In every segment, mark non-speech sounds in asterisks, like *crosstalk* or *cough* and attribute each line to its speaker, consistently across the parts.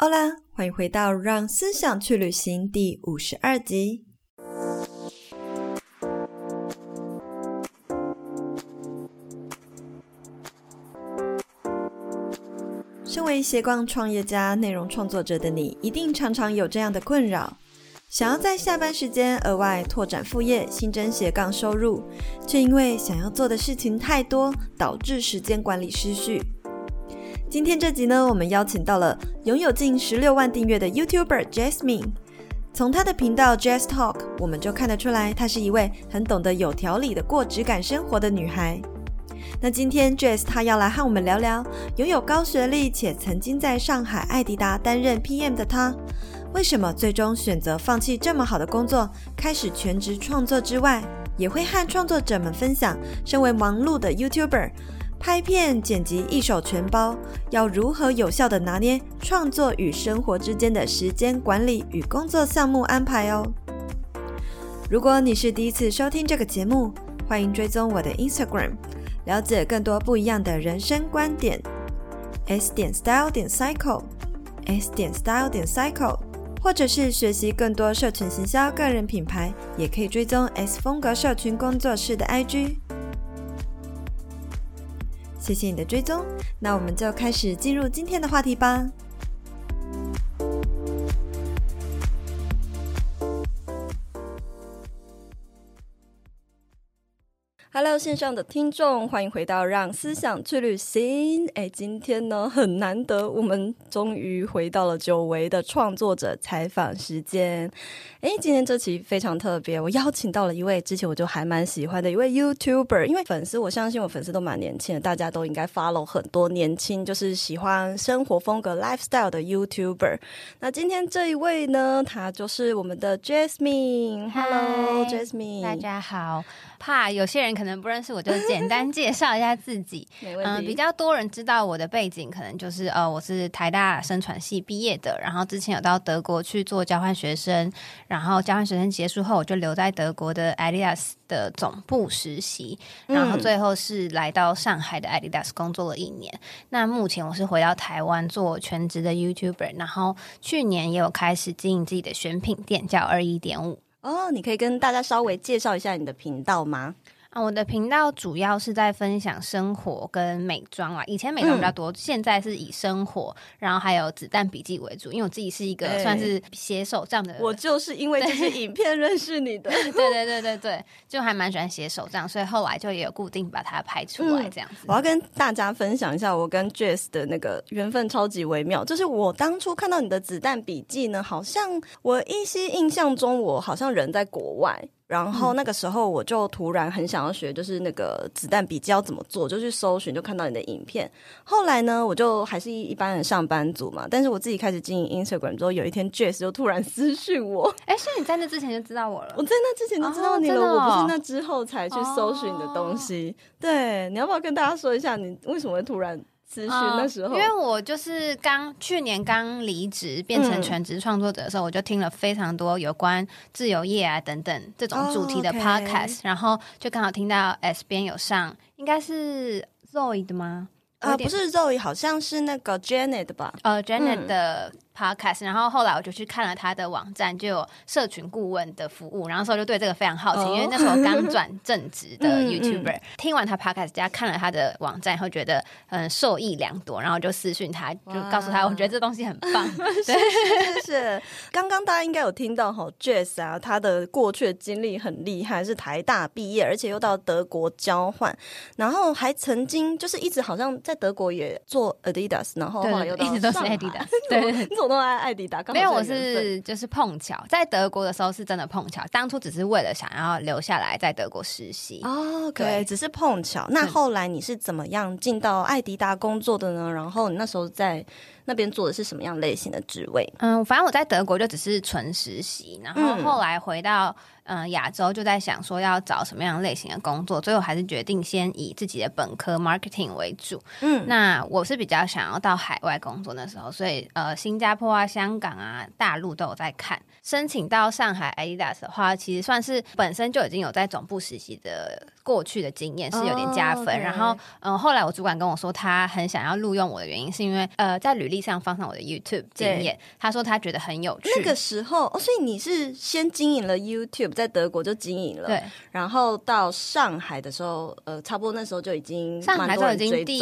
Speaker 1: 好啦，欢迎回到《让思想去旅行》第五十二集。身为斜杠创业家、内容创作者的你，一定常常有这样的困扰：想要在下班时间额外拓展副业、新增斜杠收入，却因为想要做的事情太多，导致时间管理失序。今天这集呢，我们邀请到了拥有近十六万订阅的 YouTuber Jasmine。从她的频道 Jazz Talk，我们就看得出来，她是一位很懂得有条理的过质感生活的女孩。那今天 Jazz 她要来和我们聊聊，拥有高学历且曾经在上海爱迪达担任 PM 的她，为什么最终选择放弃这么好的工作，开始全职创作之外，也会和创作者们分享，身为忙碌的 YouTuber。拍片剪辑一手全包，要如何有效地拿捏创作与生活之间的时间管理与工作项目安排哦？如果你是第一次收听这个节目，欢迎追踪我的 Instagram，了解更多不一样的人生观点。S 点 Style 点 Cycle，S 点 Style 点 Cycle，或者是学习更多社群行销个人品牌，也可以追踪 S 风格社群工作室的 IG。谢谢你的追踪，那我们就开始进入今天的话题吧。Hello，线上的听众，欢迎回到《让思想去旅行》。哎，今天呢很难得，我们终于回到了久违的创作者采访时间。哎，今天这期非常特别，我邀请到了一位之前我就还蛮喜欢的一位 YouTuber，因为粉丝，我相信我粉丝都蛮年轻的，大家都应该 follow 很多年轻就是喜欢生活风格 lifestyle 的 YouTuber。那今天这一位呢，他就是我们的 Jasmine。Hello，Jasmine，
Speaker 2: 大家好。怕有些人可能不认识我，就简单介绍一下自己。*laughs* 嗯、呃，比较多人知道我的背景，可能就是呃，我是台大生传系毕业的，然后之前有到德国去做交换学生，然后交换学生结束后，我就留在德国的 Adidas 的总部实习，然后最后是来到上海的 Adidas 工作了一年。嗯、那目前我是回到台湾做全职的 YouTuber，然后去年也有开始经营自己的选品店，叫二一点五。
Speaker 1: 哦，你可以跟大家稍微介绍一下你的频道吗？
Speaker 2: 啊，我的频道主要是在分享生活跟美妆啊，以前美妆比较多，嗯、现在是以生活，然后还有子弹笔记为主。因为我自己是一个算是写手账的人，
Speaker 1: 我就是因为这些影片认识你的。*laughs*
Speaker 2: 对对对对对，就还蛮喜欢写手账，所以后来就也有固定把它拍出来这样子。
Speaker 1: 嗯、我要跟大家分享一下我跟 Jazz 的那个缘分超级微妙，就是我当初看到你的子弹笔记呢，好像我依稀印象中我好像人在国外。然后那个时候我就突然很想要学，就是那个子弹笔记要怎么做，就去搜寻，就看到你的影片。后来呢，我就还是一般的上班族嘛，但是我自己开始经营 Instagram 之后，有一天 Jess 就突然私讯我，*laughs*
Speaker 2: 哎，所以你在那之前就知道我了？
Speaker 1: 我在那之前就知道你了，哦哦、我不是那之后才去搜寻你的东西。哦、对，你要不要跟大家说一下，你为什么会突然？咨询的时候，
Speaker 2: 因为我就是刚去年刚离职变成全职创作者的时候，嗯、我就听了非常多有关自由业啊等等这种主题的 podcast，、哦 okay、然后就刚好听到 S 边有上，应该是 Zoe 的吗？
Speaker 1: 啊，不是 Zoe，好像是那个 Janet 的吧？
Speaker 2: 呃，Janet 的。Podcast，然后后来我就去看了他的网站，就有社群顾问的服务，然后时候就对这个非常好奇，oh. 因为那时候刚 *laughs* 转正职的 YouTuber，嗯嗯、听完他 Podcast 加看了他的网站，然后觉得嗯受益良多，然后就私讯他，就告诉他我觉得这东西很棒。*laughs* *laughs* 是是，是，
Speaker 1: 刚刚大家应该有听到哈，Jess 啊，他的过去的经历很厉害，是台大毕业，而且又到德国交换，然后还曾经就是一直好像在德国也做 Adidas，然后后来又到
Speaker 2: 一直都是 Adidas，对。
Speaker 1: 都爱艾迪达，
Speaker 2: 没有，我是就是碰巧，在德国的时候是真的碰巧，当初只是为了想要留下来在德国实习
Speaker 1: 哦对，只是碰巧。那后来你是怎么样进到艾迪达工作的呢？然后你那时候在那边做的是什么样类型的职位？
Speaker 2: 嗯，反正我在德国就只是纯实习，然后后来回到。嗯，亚洲就在想说要找什么样类型的工作，最后还是决定先以自己的本科 marketing 为主。嗯，那我是比较想要到海外工作的时候，所以呃，新加坡啊、香港啊、大陆都有在看。申请到上海 Adidas 的话，其实算是本身就已经有在总部实习的过去的经验是有点加分。
Speaker 3: Oh.
Speaker 2: 然后，嗯，后来我主管跟我说，他很想要录用我的原因是因为，呃，在履历上放上我的 YouTube 经验。他说他觉得很有趣。
Speaker 3: 那个时候，哦，所以你是先经营了 YouTube，在德国就经营了，对。然后到上海的时候，呃，差不多那时候就已经
Speaker 2: 上海就已经第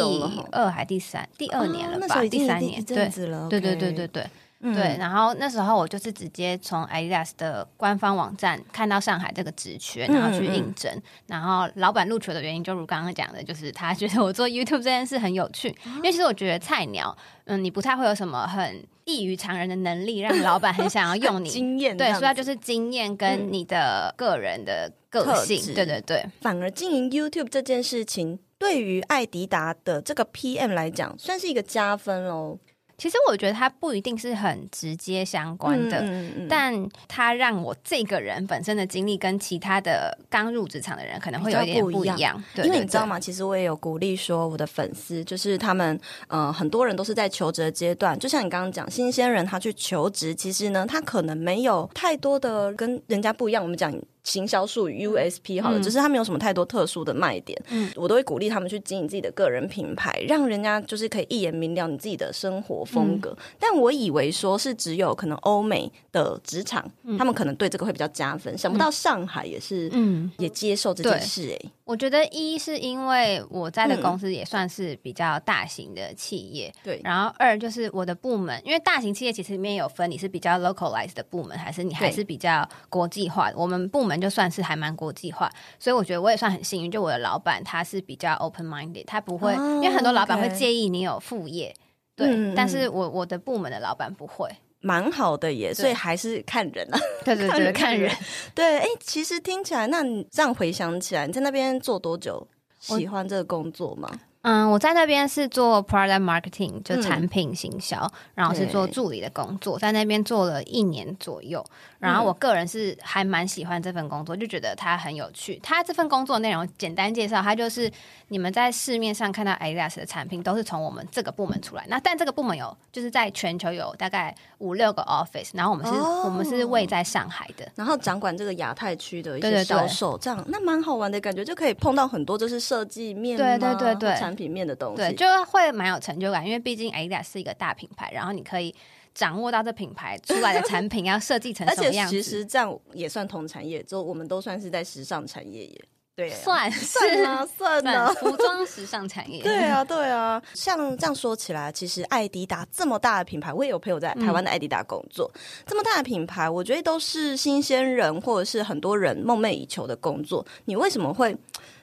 Speaker 2: 二还第三第二年了吧？哦、第三年，对，对对对对对对。嗯、对，然后那时候我就是直接从 Adidas 的官方网站看到上海这个职缺，然后去应征。然后老板录取的原因，就如刚刚讲的，就是他觉得我做 YouTube 这件事很有趣。哦、因为其实我觉得菜鸟，嗯，你不太会有什么很异于常人的能力，让老板很想要用你。*laughs*
Speaker 3: 经验
Speaker 2: 对，所以就是经验跟你的个人的个性。嗯、对对对，
Speaker 3: 反而经营 YouTube 这件事情，对于艾迪达的这个 PM 来讲，算是一个加分哦。
Speaker 2: 其实我觉得它不一定是很直接相关的，嗯嗯嗯、但它让我这个人本身的经历跟其他的刚入职场的人可能会有点不一样。一样对对对，
Speaker 3: 因为你知道吗？其实我也有鼓励说，我的粉丝就是他们，呃，很多人都是在求职阶段，就像你刚刚讲，新鲜人他去求职，其实呢，他可能没有太多的跟人家不一样。我们讲。行销术语 USP 好了，嗯、只是他没有什么太多特殊的卖点，嗯，我都会鼓励他们去经营自己的个人品牌，让人家就是可以一眼明了你自己的生活风格。嗯、但我以为说是只有可能欧美的职场，嗯、他们可能对这个会比较加分，想不到上海也是，嗯，也接受这件事哎、欸。
Speaker 2: 我觉得一是因为我在的公司也算是比较大型的企业，对、嗯。然后二就是我的部门，因为大型企业其实里面有分，你是比较 localized 的部门，还是你还是比较国际化的。我们部门就算是还蛮国际化，所以我觉得我也算很幸运。就我的老板他是比较 open minded，他不会，哦、因为很多老板会介意你有副业，对。嗯、但是我我的部门的老板不会。
Speaker 3: 蛮好的耶，所以还是看人啊。*laughs*
Speaker 2: 对对对，*laughs* 看人。
Speaker 3: 对，哎，其实听起来，那你这样回想起来，你在那边做多久？喜欢这个工作吗？
Speaker 2: 嗯，我在那边是做 product marketing，就产品行销，嗯、然后是做助理的工作，在那边做了一年左右。然后我个人是还蛮喜欢这份工作，就觉得它很有趣。它这份工作内容简单介绍，它就是你们在市面上看到 Adidas 的产品都是从我们这个部门出来。那但这个部门有就是在全球有大概五六个 office，然后我们是、哦、我们是位在上海的，
Speaker 3: 然后掌管这个亚太区的一些销售，对对对，这样那蛮好玩的感觉，就可以碰到很多就是设计面对对对对产品面的东西，
Speaker 2: 对，就会蛮有成就感，因为毕竟 Adidas 是一个大品牌，然后你可以。掌握到这品牌出来的产品要设计成什么样子？
Speaker 3: 而且其实这样也算同产业，就我们都算是在时尚产业耶。对、啊，
Speaker 2: 算 *laughs* 是
Speaker 3: 啊，算啊，
Speaker 2: 服装时尚产业。
Speaker 3: 对啊，对啊。像这样说起来，其实艾迪达这么大的品牌，我也有朋友在台湾的艾迪达工作。嗯、这么大的品牌，我觉得都是新鲜人或者是很多人梦寐以求的工作。你为什么会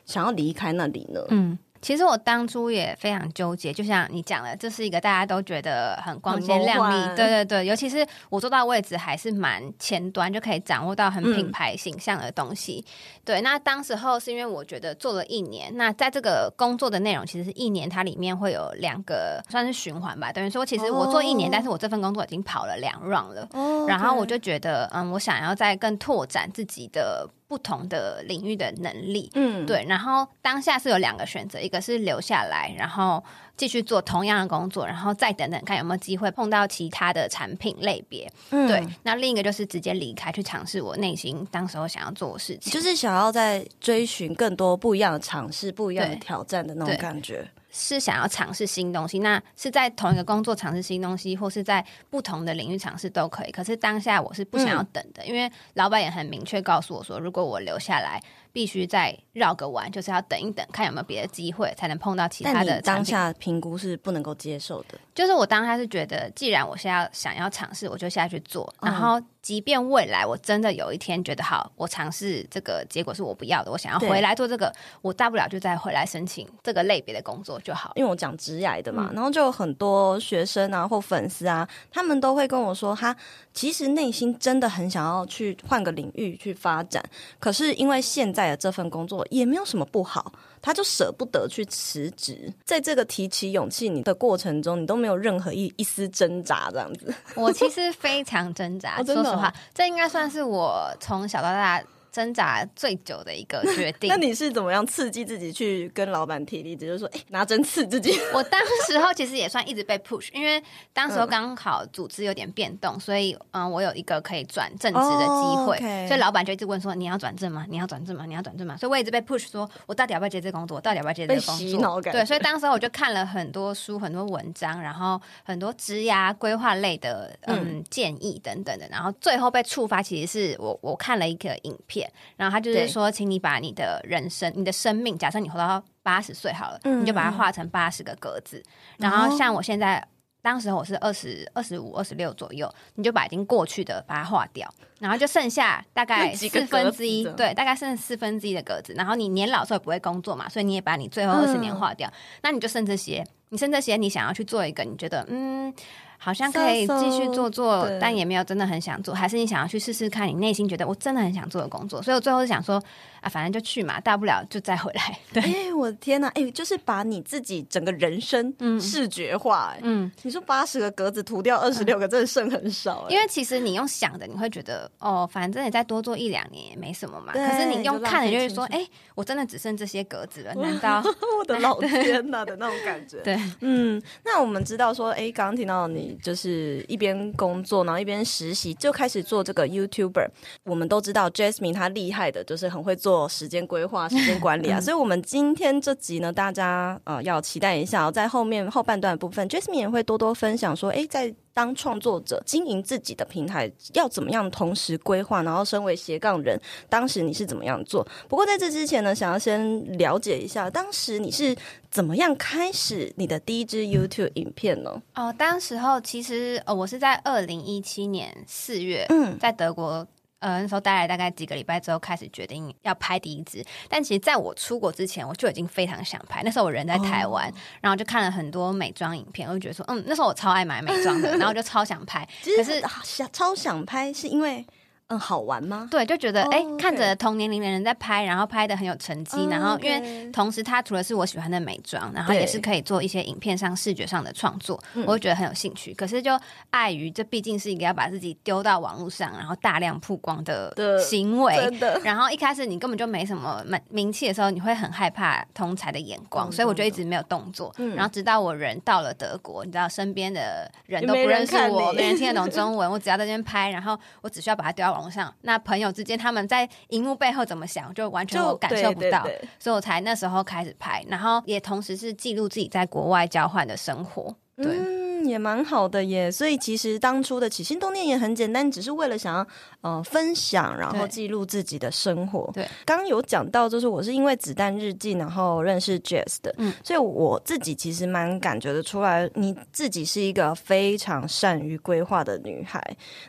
Speaker 3: 想要离开那里呢？嗯。
Speaker 2: 其实我当初也非常纠结，就像你讲的，这是一个大家都觉得很光鲜亮丽，对对对，尤其是我坐到位置还是蛮前端，就可以掌握到很品牌形象的东西。嗯、对，那当时候是因为我觉得做了一年，那在这个工作的内容其实是一年，它里面会有两个算是循环吧，等于说其实我做一年，哦、但是我这份工作已经跑了两 round 了，哦、然后我就觉得，嗯，我想要再更拓展自己的。不同的领域的能力，嗯，对，然后当下是有两个选择，一个是留下来，然后继续做同样的工作，然后再等等看有没有机会碰到其他的产品类别，嗯，对，那另一个就是直接离开，去尝试我内心当时候想要做的事情，
Speaker 3: 就是想要在追寻更多不一样的尝试、不一样的挑战的那种感觉。
Speaker 2: 是想要尝试新东西，那是在同一个工作尝试新东西，或是在不同的领域尝试都可以。可是当下我是不想要等的，嗯、因为老板也很明确告诉我说，如果我留下来。必须再绕个弯，就是要等一等，看有没有别的机会，才能碰到其他的。
Speaker 3: 但当下评估是不能够接受的，
Speaker 2: 就是我当下是觉得，既然我现在想要尝试，我就下去做。然后，即便未来我真的有一天觉得好，我尝试这个结果是我不要的，我想要回来做这个，我大不了就再回来申请这个类别的工作就好。
Speaker 3: 因为我讲职涯的嘛，嗯、然后就有很多学生啊或粉丝啊，他们都会跟我说，他其实内心真的很想要去换个领域去发展，可是因为现在。这份工作也没有什么不好，他就舍不得去辞职。在这个提起勇气你的过程中，你都没有任何一一丝挣扎，这样子。*laughs*
Speaker 2: 我其实非常挣扎，哦、说实话，这应该算是我从小到大挣扎最久的一个决定。*laughs*
Speaker 1: 那你是怎么样刺激自己去跟老板提离职？就是说，哎、欸，拿针刺自己。*laughs*
Speaker 2: 我当时候其实也算一直被 push，因为当时候刚好组织有点变动，所以嗯，我有一个可以转正职的机会，oh, okay. 所以老板就一直问说，你要转正吗？你要转正吗？你要转正吗？所以我一直被 push 说，我到底要不要接这工作？我到底要不要接这个工作？*laughs* 对，所以当时候我就看了很多书、很多文章，然后很多职涯规划类的嗯，嗯建议等等的，然后最后被触发，其实是我我看了一个影片，然后他就是说，请你把你的人生、你的生命，假设你活到八十岁好了，嗯、你就把它画成八十个格子，然后像我现在。当时我是二十二十五、二十六左右，你就把已经过去的把它画掉，然后就剩下大概四分之一，对，大概剩四分之一的格子。然后你年老时候也不会工作嘛，所以你也把你最后二十年画掉，嗯、那你就剩这些。你剩这些，你想要去做一个，你觉得嗯。好像可以继续做做但也没有真的很想做，还是你想要去试试看你内心觉得我真的很想做的工作，所以我最后是想说啊，反正就去嘛，大不了就再回来。对，哎、欸，我的天哪，哎、欸，就是把你自己整个人生视觉化、欸，嗯，你说八十个格子涂掉二十六个，真的剩很少、欸。因为其实你用想的，你会觉得哦，反正你再多做一两年也没什么嘛。可是你用看的，就是说，哎、欸，我真的只剩这些格子了，难 *laughs* 道我的老 *laughs* 天哪的那种感觉？对，嗯，那我们知道说，哎、欸，刚刚听到你。就是一边工作，然后一边实习，就开始做这个 YouTuber。我们都知道 Jasmine 她厉害的，就是很会做时间规划、时间管理啊。所以，我们今天这集呢，大家呃要期待一下，在后面后半段部分，Jasmine 也会多多分享说，哎，在。当创作者经营自己的平台要怎么样同时规划？然后身为斜杠人，当时你是怎么样做？不过在这之前呢，想要先了解一下，当时你是怎么样开始你的第一支 YouTube 影片呢？哦，当时候其实呃，我是在二零一七年四月，嗯，在德国。呃，那时候待了大概几个礼拜之后，开始决定要拍第一支。但其实在我出国之前，我就已经非常想拍。那时候我人在台湾，哦、然后就看了很多美妆影片，我就觉得说，嗯，那时候我超爱买美妆的，然后我就超想拍。*laughs* 可是想超想拍，是因为。嗯，好玩吗？对，就觉得哎、oh, okay.，看着同年龄的人在拍，然后拍的很有成绩，oh, okay. 然后因为同时他除了是我喜欢的美妆，然后也是可以做一些影片上视觉上的创作，我就觉得很有兴趣。可是就碍于这毕竟是一个要把自己丢到网络上，然后大量曝光的行为。然后一开始你根本就没什么名名气的时候，你会很害怕同才的眼光，所以我就一直没有动作。然后直到我人到了德国，你知道身边的人都不认识我，没人，没人听得懂中文，我只要在这边拍，然后我只需要把它丢到。网上，那朋友之间他们在荧幕背后怎么想，就完全我感受不到，对对对，所以我才那时候开始拍，然后也同时是记录自己在国外交换的生活，对。嗯也蛮好的耶，所以其实当初的起心动念也很简单，只是为了想要呃分享，然后记录自己的生活。对，刚刚有讲到，就是我是因为子弹日记然后认识 Jess 的，嗯，所以我自己其实蛮感觉得出来，你自己是一个非常善于规划的女孩。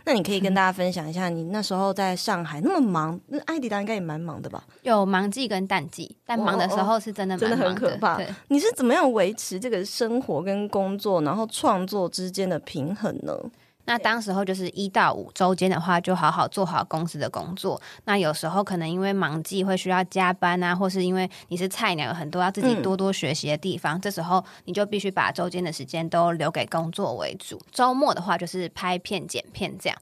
Speaker 2: 那你可以跟 *laughs* 大家分享一下，你那时候在上海那么忙，那艾迪达应该也蛮忙的吧？有忙季跟淡季，但忙的时候是真的真的很可怕。对，你是怎么样维持这个生活跟工作，然后创作之间的平衡呢？那当时候就是一到五周间的话，就好好做好公司的工作。那有时候可能因为忙季会需要加班啊，或是因为你是菜鸟，有很多要自己多多学习的地方，嗯、这时候你就必须把周间的时间都留给工作为主。周末的话就是拍片、剪片这样。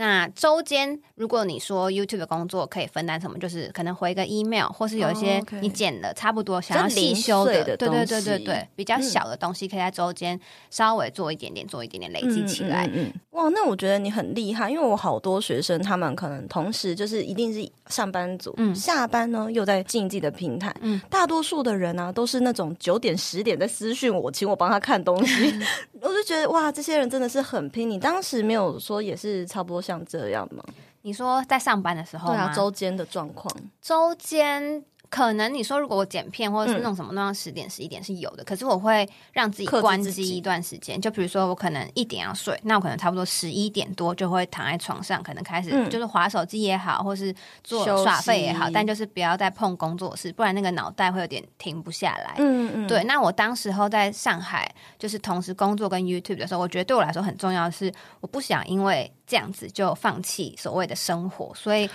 Speaker 2: 那周间，如果你说 YouTube 的工作可以分担什么，就是可能回个 email，或是有一些你剪的差不多想要细修的，的对对对对对，比较小的东西可以在周间稍微做一点点，做一点点累积起来。嗯，嗯，嗯哇，那我觉得你很厉害，因为我好多学生他们可能同时就是一定是上班族，嗯，下班呢又在经营自己的平台，嗯，大多数的人呢、啊、都是那种九点十点在私讯我，请我帮他看东西，*laughs* 我就觉得哇，这些人真的是很拼。你当时没有说也是差不多。像这样吗？你说在上班的时候吗？对啊，周间的状况，周间。可能你说如果我剪片或者是弄什么弄到十点十一点是有的，可是我会让自己关机一段时间。就比如说我可能一点要睡，那我可能差不多十一点多就会躺在床上，可能开始就是滑手机也好，或是做耍废也好，但就是不要再碰工作室，不然那个脑袋会有点停不下来。嗯嗯，对。那我当时候在上海，就是同时工作跟 YouTube 的时候，我觉得对我来说很重要的是，我不想因为这样子就放弃所谓的生活，所以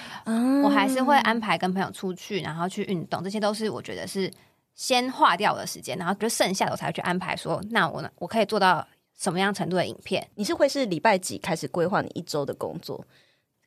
Speaker 2: 我还是会安排跟朋友出去，然后去运。动，这些都是我觉得是先划掉我的时间，然后就剩下的我才会去安排说，那我呢，我可以做到什么样程度的影片？你是会是礼拜几开始规划你一周的工作？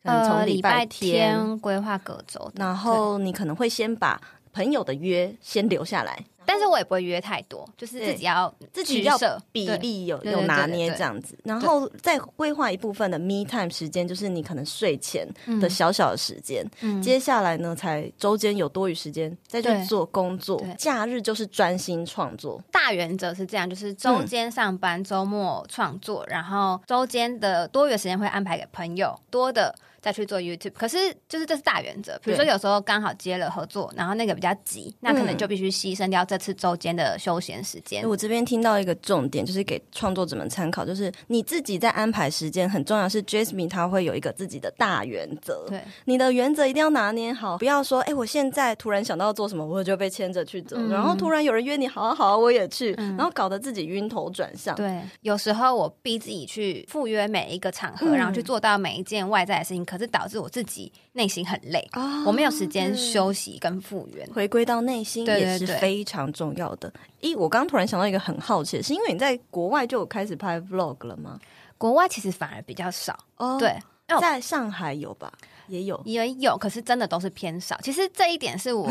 Speaker 3: 从礼拜
Speaker 2: 天规划隔周，
Speaker 3: 然后你可能会先把朋友的约先留下来。
Speaker 2: 但是我也不会约太多，就是自己要
Speaker 3: 自己要比例有有拿捏这样子，然后再规划一部分的 me time 时间，就是你可能睡前的小小的时间。嗯，接下来呢，才周间有多余时间再去做工作，假日就是专心创作。
Speaker 2: 大原则是这样，就是周间上班，周末创作，然后周间的多余时间会安排给朋友多的。再去做 YouTube，可是就是这是大原则。比如说有时候刚好接了合作，然后那个比较急，那可能就必须牺牲掉这次周间的休闲时间。
Speaker 3: 我这边听到一个重点，就是给创作者们参考，就是你自己在安排时间很重要。是 Jasmine 他会有一个自己的大原则，对，你的原则一定要拿捏好，不要说哎，我现在突然想到做什么，我就被牵着去走，嗯、然后突然有人约你，好啊好啊，我也去，嗯、然后搞得自己晕头转向。
Speaker 2: 对，有时候我逼自己去赴约每一个场合，嗯、然后去做到每一件外在的事情。可是导致我自己内心很累，哦、我没有时间休息跟复原，
Speaker 3: 回归到内心也是非常重要的。咦，我刚刚突然想到一个很好奇的是，因为你在国外就有开始拍 vlog 了吗？
Speaker 2: 国外其实反而比较少哦。对，
Speaker 3: 在上海有吧？也有，
Speaker 2: 也有，可是真的都是偏少。其实这一点是我。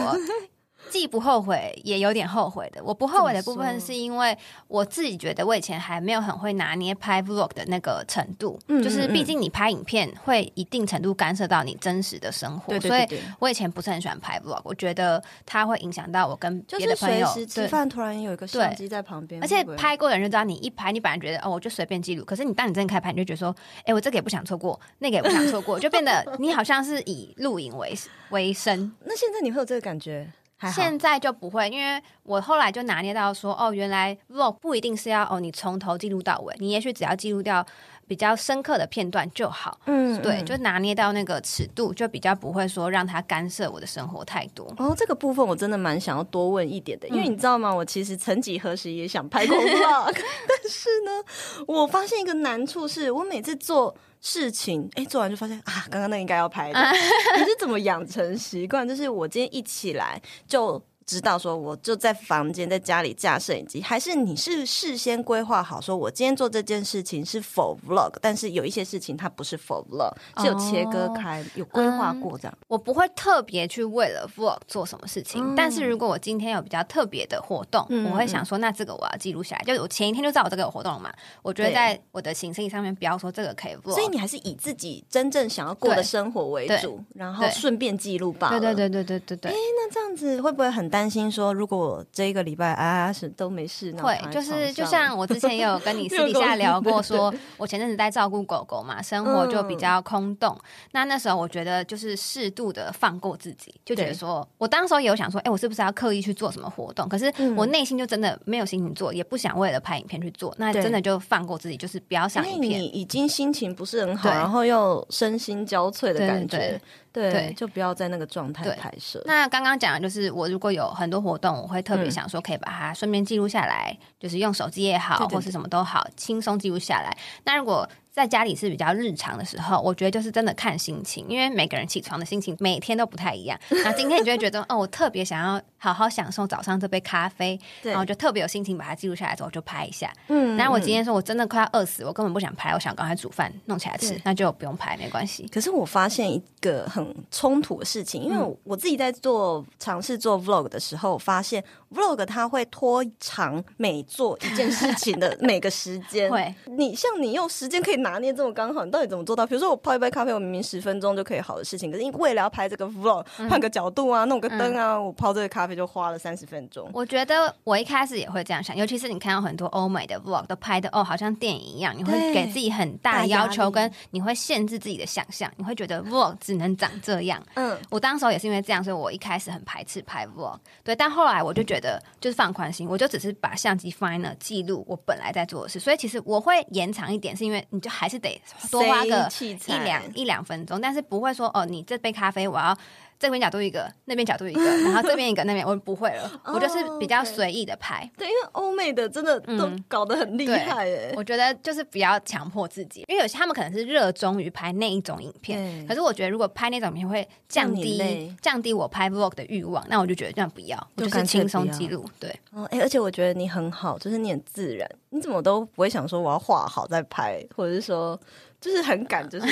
Speaker 2: 既不后悔，也有点后悔的。我不后悔的部分是因为我自己觉得我以前还没有很会拿捏拍 vlog 的那个程度，嗯嗯嗯，就是毕竟你拍影片会一定程度干涉到你真实的生活，所以我以前不是很喜欢拍 vlog。我觉得它会影响到我跟别的朋友。
Speaker 3: 吃饭，突然有一个相机在旁边，
Speaker 2: 而且拍过的人就知道，你一拍，你本来觉得哦，我就随便记录，可是你当你真的开拍，你就觉得说，哎、欸，我这个也不想错过，那个也不想错过，就变得 *laughs* 你好像是以录影为为生。
Speaker 3: 那现在你会有这个感觉？
Speaker 2: 现在就不会，因为我后来就拿捏到说，哦，原来 vlog 不一定是要哦，你从头记录到尾，你也许只要记录掉比较深刻的片段就好。嗯，对，就拿捏到那个尺度，就比较不会说让它干涉我的生活太多。
Speaker 3: 哦，这个部分我真的蛮想要多问一点的，因为你知道吗？我其实曾几何时也想拍过 *laughs* vlog，但是呢，我发现一个难处是，我每次做。事情哎，做完就发现啊，刚刚那应该要拍的。*laughs* 你是怎么养成习惯？就是我今天一起来就。知道说我就在房间在家里架摄影机，还是你是事先规划好说，我今天做这件事情是 for vlog，但是有一些事情它不是 for vlog，是有切割开，哦、有规划过这样。
Speaker 2: 我不会特别去为了 vlog 做什么事情，嗯、但是如果我今天有比较特别的活动，嗯、我会想说，那这个我要记录下来。就我前一天就知道我这个有活动了嘛，我觉得在我的行程上面标说这个可以 vlog。
Speaker 3: 所以你还是以自己真正想要过的生活为主，然后顺便记录吧。
Speaker 2: 对对对对对对对。哎，
Speaker 3: 那这样子会不会很担心说，如果这一个礼拜啊是都没事，
Speaker 2: 会就是就像我之前也有跟你 *laughs* 私底下聊过，*laughs* 说我前阵子在照顾狗狗嘛，生活就比较空洞。嗯、那那时候我觉得就是适度的放过自己，就觉得说我当时候也有想说，哎、欸，我是不是要刻意去做什么活动？可是我内心就真的没有心情做，也不想为了拍影片去做。那真的就放过自己，就是不要想影片。
Speaker 3: 你已经心情不是很好，然后又身心交瘁的感觉。对就不要在那个状态拍摄。那
Speaker 2: 刚刚讲的就是，我如果有很多活动，我会特别想说，可以把它顺便记录下来，嗯、就是用手机也好，对对对或是什么都好，轻松记录下来。那如果在家里是比较日常的时候，我觉得就是真的看心情，因为每个人起床的心情每天都不太一样。那今天你就会觉得，哦，我特别想要好好享受早上这杯咖啡，然后就特别有心情把它记录下来之后就拍一下。嗯，但我今天说我真的快要饿死，我根本不想拍，我想赶快煮饭弄起来吃，那就不用拍没关系。
Speaker 3: 可是我发现一个很冲突的事情，因为我自己在做尝试做 vlog 的时候，我发现 vlog 它会拖长每做一件事情的 *laughs* 每个时间。会，你像你用时间可以。拿捏这么刚好，你到底怎么做到？比如说我泡一杯咖啡，我明明十分钟就可以好的事情，可是因为为了要拍这个 vlog，换个角度啊，弄个灯啊，嗯、我泡这个咖啡就花了三十分钟。
Speaker 2: 我觉得我一开始也会这样想，尤其是你看到很多欧美的 vlog 都拍的哦，好像电影一样，你会给自己很大的要求，跟你会限制自己的想象，你会觉得 vlog 只能长这样。嗯，我当时候也是因为这样，所以我一开始很排斥拍 vlog。对，但后来我就觉得就是放宽心，我就只是把相机放在那记录我本来在做的事。所以其实我会延长一点，是因为你就还是得。多花个一两一两分钟，但是不会说哦，你这杯咖啡我要。这边角度一个，*laughs* 那边角度一个，然后这边一个，那边我不会了，*laughs* 我就是比较随意的拍。
Speaker 3: 对，因为欧美的真的都搞得很厉害哎。
Speaker 2: 我觉得就是不要强迫自己，因为有些他们可能是热衷于拍那一种影片，可是我觉得如果拍那种影片会降低降低我拍 vlog 的欲望，那我就觉得这样不要，我就是轻松记录。对，哦
Speaker 3: 哎，而且我觉得你很好，就是你很自然，你怎么都不会想说我要画好再拍，或者是说就是很敢，*laughs* 就是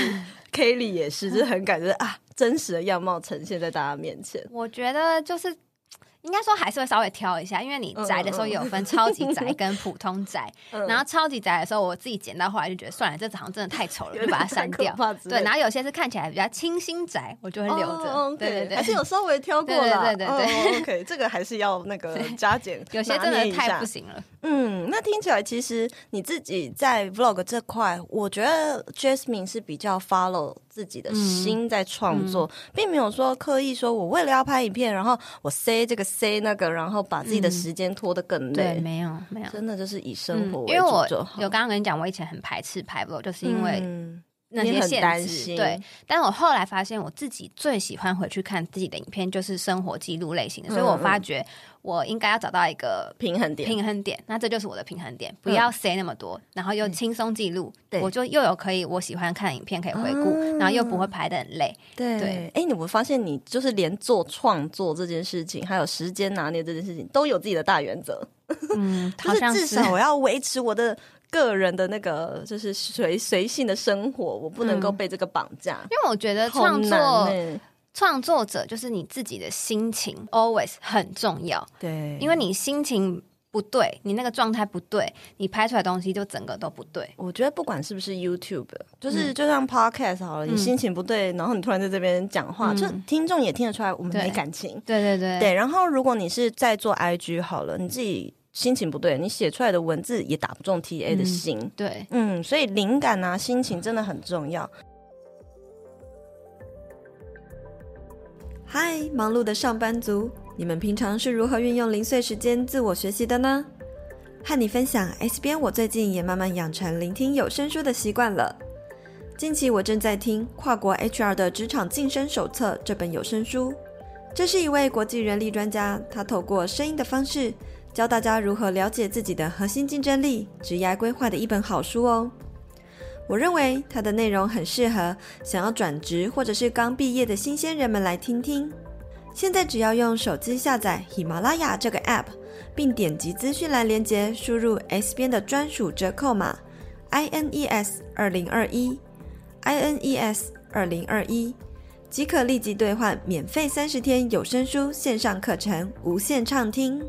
Speaker 3: Kelly 也是，就是很敢，就是啊，真实的样貌呈现在大家面前。
Speaker 2: 我觉得就是。应该说还是会稍微挑一下，因为你宅的时候也有分超级宅跟普通宅。*laughs* 嗯、然后超级宅的时候，我自己剪到后来就觉得算了，这好像真的太丑了，就把它删掉。对，然后有些是看起来比较清新宅，我就会留着。
Speaker 3: 哦、
Speaker 2: 对对对，
Speaker 3: 还是有稍微挑过了。
Speaker 2: 对对
Speaker 3: 对 OK，*laughs* 这个还是要那个加减。
Speaker 2: 有些真的太不行了。
Speaker 3: 嗯，那听起来其实你自己在 Vlog 这块，我觉得 Jasmine 是比较 follow 自己的心在创作，嗯嗯、并没有说刻意说我为了要拍影片，然后我塞这个塞那个，然后把自己的时间拖得更累。
Speaker 2: 对，没有没有，
Speaker 3: 真的就是以生活为主。
Speaker 2: 因为我有刚刚跟你讲，我以前很排斥拍 Vlog，就是因为那些限制。对，但是我后来发现，我自己最喜欢回去看自己的影片，就是生活记录类型的，所以我发觉。我应该要找到一个
Speaker 3: 平衡点，
Speaker 2: 平衡点，那这就是我的平衡点，不要塞那么多，然后又轻松记录，我就又有可以我喜欢看影片可以回顾，然后又不会排的很累。对，
Speaker 3: 哎，你会发现你就是连做创作这件事情，还有时间拿捏这件事情，都有自己的大原则。
Speaker 2: 嗯，*laughs* 好像
Speaker 3: 是至少我要维持我的个人的那个就是随随性的生活，我不能够被这个绑架。
Speaker 2: 因为我觉得创作。创作者就是你自己的心情，always 很重要。
Speaker 3: 对，
Speaker 2: 因为你心情不对，你那个状态不对，你拍出来的东西就整个都不对。
Speaker 3: 我觉得不管是不是 YouTube，就是就像 Podcast 好了，嗯、你心情不对，然后你突然在这边讲话，嗯、就听众也听得出来我们没感情。
Speaker 2: 对对对
Speaker 3: 对。然后如果你是在做 IG 好了，你自己心情不对，你写出来的文字也打不中 TA 的心。
Speaker 2: 嗯、对，
Speaker 3: 嗯，所以灵感啊，心情真的很重要。
Speaker 1: 嗨忙碌的上班族，你们平常是如何运用零碎时间自我学习的呢？和你分享，S 边我最近也慢慢养成聆听有声书的习惯了。近期我正在听《跨国 HR 的职场晋升手册》这本有声书，这是一位国际人力专家，他透过声音的方式教大家如何了解自己的核心竞争力、职业规划的一本好书哦。我认为它的内容很适合想要转职或者是刚毕业的新鲜人们来听听。现在只要用手机下载喜马拉雅这个 app，并点击资讯栏链接，输入 S 边的专属折扣码 I N E S 二零二一 I N E S 二零二一，即可立即兑换免费三十天有声书线上课程，无限畅听。